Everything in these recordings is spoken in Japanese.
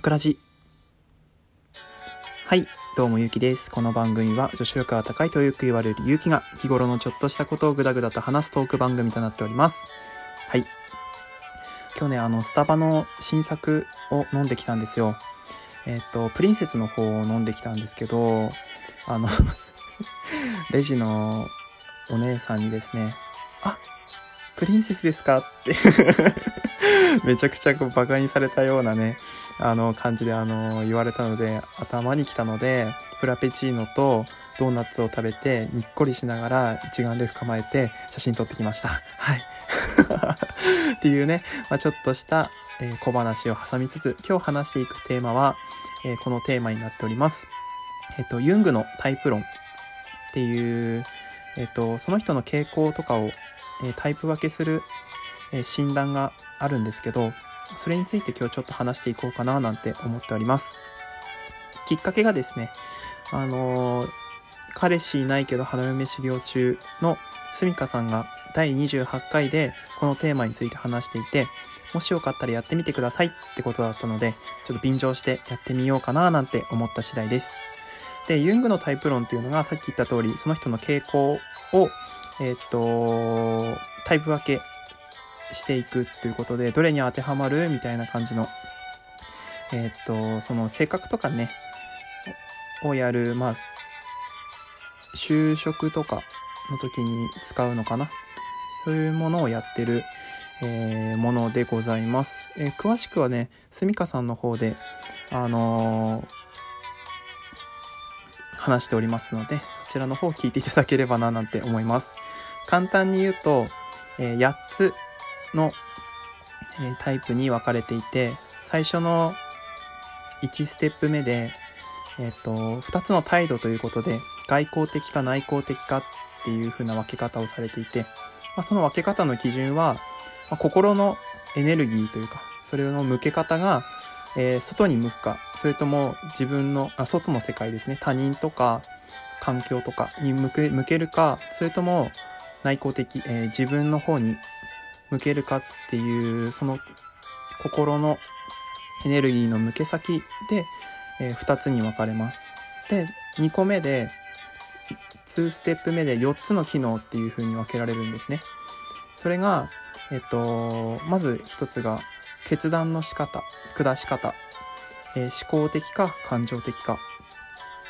かくらじ。はい、どうもゆうきです。この番組は女子力が高いとよく言われるゆうきが日頃のちょっとしたことをぐだぐだと話すトーク番組となっております。はい。今日ね、あの、スタバの新作を飲んできたんですよ。えっ、と、プリンセスの方を飲んできたんですけど、あの、レジのお姉さんにですね、あ、プリンセスですか？って めちゃくちゃこうバカにされたようなね、あの感じであの言われたので、頭に来たので、フラペチーノとドーナツを食べて、にっこりしながら一眼レフ構えて写真撮ってきました。はい。っていうね、まあ、ちょっとした、え小話を挟みつつ、今日話していくテーマは、えこのテーマになっております。えっ、と、ユングのタイプ論っていう、えっ、と、その人の傾向とかを、えタイプ分けする、え診断があるんですけど、それについて今日ちょっと話していこうかななんて思っております。きっかけがですね、あのー彼氏いないけど花嫁修行中のすみかさんが第28回でこのテーマについて話していて、もしよかったらやってみてくださいってことだったので、ちょっと便乗してやってみようかななんて思った次第です。で、ユングのタイプ論っていうのがさっき言った通り、その人の傾向を、えっと、タイプ分けしていくっていうことで、どれに当てはまるみたいな感じの、えっと、その性格とかね、をやる、まあ、就職とかの時に使うのかな？そういうものをやってる、えーものでございます。えー詳しくはね、すみかさんの方で、あの話しておりますので、そちらの方を聞いていただければななんて思います。簡単に言うと、えー8つの、えータイプに分かれていて、最初の1ステップ目で、えっ、と、2つの態度ということで、外交的か内向的かっていう風な分け方をされていて、まあ、その分け方の基準は、まあ心のエネルギーというか、それの向け方が、えー外に向くか、それとも自分の、あ、外の世界ですね、他人とか環境とかに向け向けるか、それとも内向的、えー自分の方に向けるかっていう、その心のエネルギーの向け先で、え2つに分かれます。で、2個目で、2ステップ目で4つの機能っていう風に分けられるんですね。それが、えっと、まず1つが決断の仕方、下し方、えー思考的か感情的か。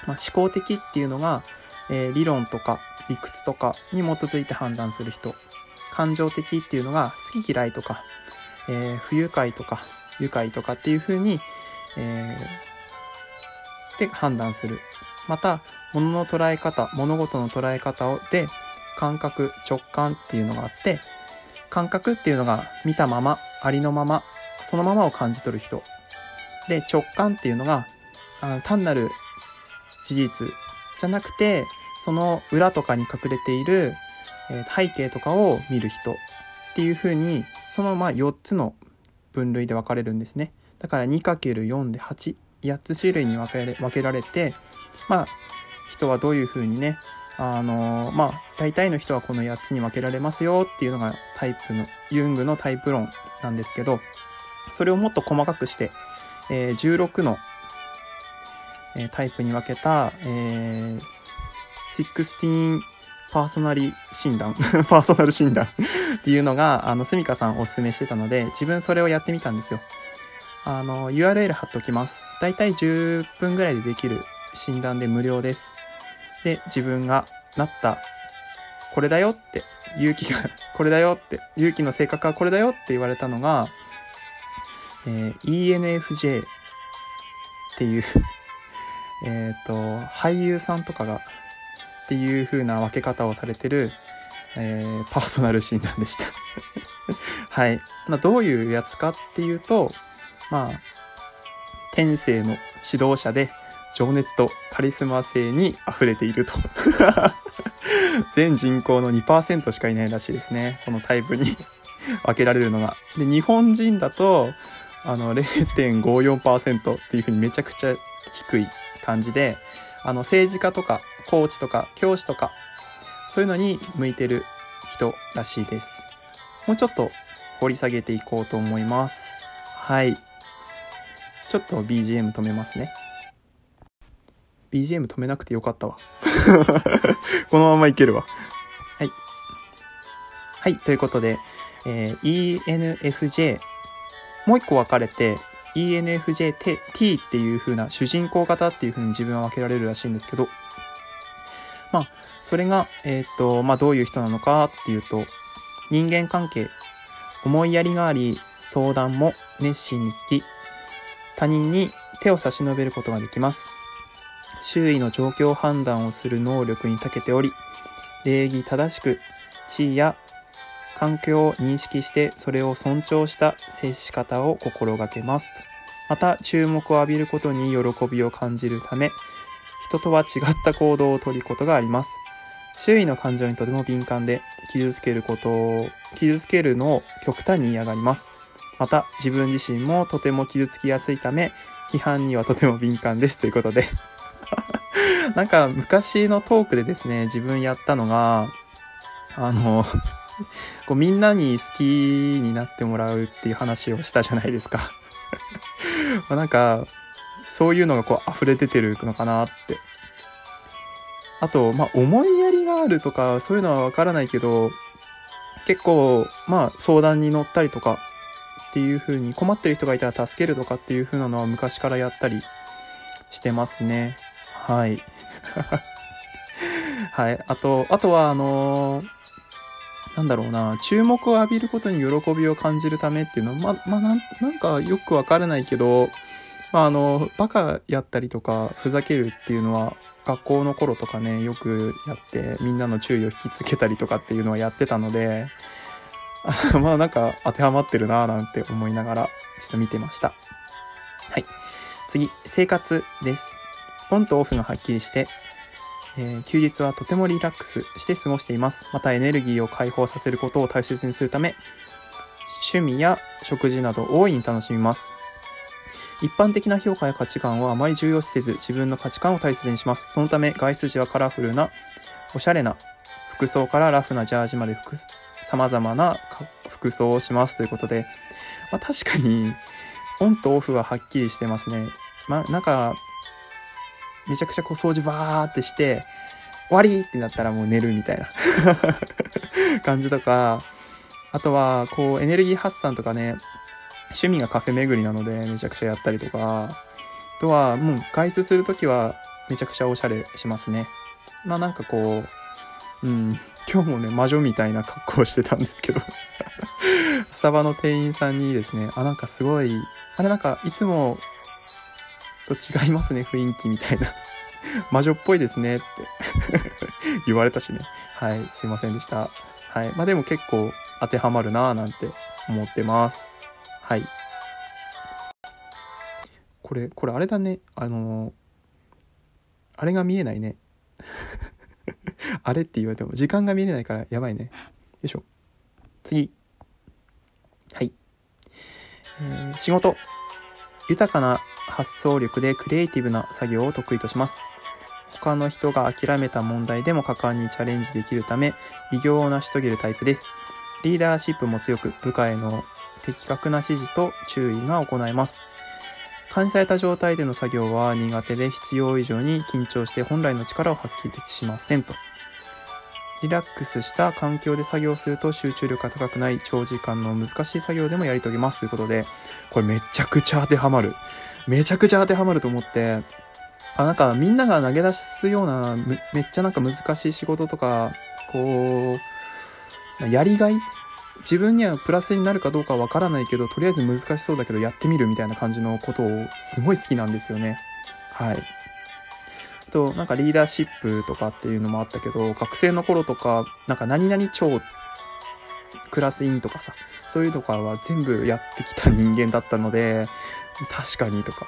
まあ、思考的っていうのが、えー理論とか理屈とかに基づいて判断する人。感情的っていうのが好き嫌いとか、えー不愉快とか愉快とかっていう風に、えーで判断する。また、物の捉え方、物事の捉え方をで、感覚、直感っていうのがあって、感覚っていうのが見たまま、ありのまま、そのままを感じ取る人。で、直感っていうのが、あの単なる事実じゃなくて、その裏とかに隠れている、えー背景とかを見る人っていう風に、そのまあ4つの分類で分かれるんですね。だから 2×4 で8、8つ種類に分けれ分けられて、まあ、人はどういう風にね、あのーまあ、大体の人はこの8つに分けられますよっていうのがタイプの、ユングのタイプ論なんですけど、それをもっと細かくして、えー16の、えタイプに分けた、えー、16パーソナリ診断 パーソナル診断っていうのが、あの、すみかさんおすすめしてたので、自分それをやってみたんですよ。あの、URL 貼っときます。だいたい10分ぐらいでできる診断で無料です。で、自分がなった、これだよって、勇気が、これだよって、勇気の性格はこれだよって言われたのが、えー ENFJ っていう、えっと、俳優さんとかが、っていう風な分け方をされてる、えーパーソナル診断でした。はい。まあ、どういうやつかっていうと、まあ、天性の指導者で、情熱とカリスマ性に溢れていると。全人口の2%しかいないらしいですね。このタイプに 分けられるのが。で、日本人だと、あの、0.54%っていう風にめちゃくちゃ低い感じで、あの、政治家とか、コーチとか、教師とか、そういうのに向いてる人らしいです。もうちょっと掘り下げていこうと思います。はい。ちょっと BGM 止めますね。BGM 止めなくてよかったわ。このままいけるわ。はい。はい、ということで、えー、ENFJ、もう一個分かれて、ENFJT っていう風な主人公型っていう風に自分は分けられるらしいんですけど、まあ、それが、えっ、ー、と、まあ、どういう人なのかっていうと、人間関係、思いやりがあり、相談も熱心に聞き、他人に手を差し伸べることができます。周囲の状況判断をする能力に長けており、礼儀正しく、地位や環境を認識してそれを尊重した接し方を心がけます。また、注目を浴びることに喜びを感じるため、人とは違った行動をとることがあります。周囲の感情にとても敏感で、傷つけることを、傷つけるのを極端に嫌がります。また、自分自身もとても傷つきやすいため、批判にはとても敏感です。ということで なんか昔のトークでですね、自分やったのが、あのこうみんなに好きになってもらうっていう話をしたじゃないですか まなんか、そういうのがこう溢れ出てるのかなって。あと、まあ思いやりがあるとか、そういうのはわからないけど、結構、まあ相談に乗ったりとかっていう風に困ってる人がいたら助けるとかっていう風なのは昔からやったりしてますね。はい。はい。あと、あとはあのー、なんだろうな、注目を浴びることに喜びを感じるためっていうのは、ま、まあ、なん、なんかよくわからないけど、まあ、あの、バカやったりとか、ふざけるっていうのは、学校の頃とかね、よくやって、みんなの注意を引きつけたりとかっていうのはやってたので、まあなんか当てはまってるなぁなんて思いながら、ちょっと見てました。はい。次、生活です。オンとオフがはっきりして、えー、休日はとてもリラックスして過ごしています。またエネルギーを解放させることを大切にするため、趣味や食事など大いに楽しみます。一般的な評価や価値観をあまり重要視せず、自分の価値観を大切にします。そのため、外出時はカラフルな、おしゃれな服装からラフなジャージまで様々な服装をしますということで、まあ、確かに、オンとオフははっきりしてますね。まあ、なんか、めちゃくちゃこう掃除バーってして、終わりってなったらもう寝るみたいな 感じとか、あとは、こう、エネルギー発散とかね、趣味がカフェ巡りなのでめちゃくちゃやったりとか、あとは、もう外出するときはめちゃくちゃおしゃれしますね。まあなんかこう、うん、今日もね、魔女みたいな格好してたんですけど スタバの店員さんにですね、あ、なんかすごい、あれなんかいつもと違いますね、雰囲気みたいな。魔女っぽいですねって 言われたしね。はい、すいませんでした。はい。まあでも結構当てはまるなぁなんて思ってます。はい。これ、これあれだね。あのー、あれが見えないね。あれって言われても時間が見えないからやばいね。よいしょ。次。はい。えー、仕事。豊かな発想力でクリエイティブな作業を得意とします。他の人が諦めた問題でも果敢にチャレンジできるため、偉業を成し遂げるタイプです。リーダーシップも強く、部下への的確な指示と注意が行えます。監視された状態での作業は苦手で必要以上に緊張して本来の力を発揮できしませんと。リラックスした環境で作業すると集中力が高くない長時間の難しい作業でもやり遂げますということで、これめちゃくちゃ当てはまる。めちゃくちゃ当てはまると思って、あ、なんかみんなが投げ出すようなめっちゃなんか難しい仕事とか、こう、やりがい自分にはプラスになるかどうかわからないけど、とりあえず難しそうだけどやってみるみたいな感じのことをすごい好きなんですよね。はい。あと、なんかリーダーシップとかっていうのもあったけど、学生の頃とか、なんか何々超クラス委員とかさ、そういうとかは全部やってきた人間だったので、確かにとか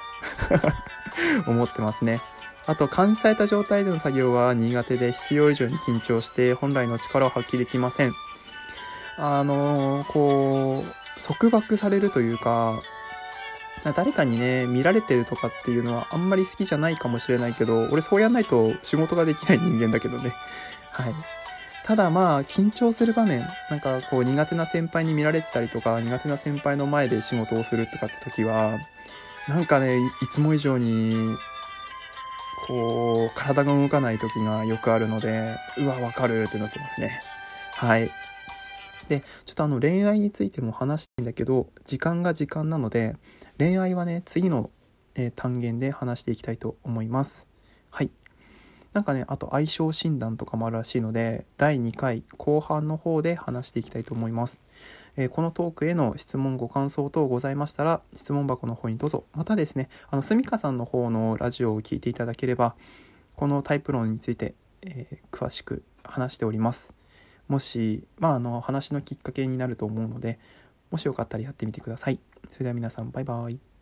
思ってますね。あと、監視された状態での作業は苦手で必要以上に緊張して本来の力を発揮できません。あのー、こう、束縛されるというか、誰かにね、見られてるとかっていうのはあんまり好きじゃないかもしれないけど、俺そうやんないと仕事ができない人間だけどね。はい。ただまあ、緊張する場面、なんかこう苦手な先輩に見られたりとか、苦手な先輩の前で仕事をするとかって時は、なんかねいつも以上にこう体が動かない時がよくあるのでうわわかるってなってますねはいでちょっとあの恋愛についても話したいんだけど時間が時間なので恋愛はね次の、えー、単元で話していきたいと思います。はい。なんかねあと相性診断とかもあるらしいので第2回後半の方で話していきたいと思います。えー、このトークへの質問ご感想等ございましたら質問箱の方にどうぞ。またですねあのすみかさんの方のラジオを聞いていただければこのタイプ論について、えー、詳しく話しております。もしまああの話のきっかけになると思うのでもしよかったらやってみてください。それでは皆さんバイバイ。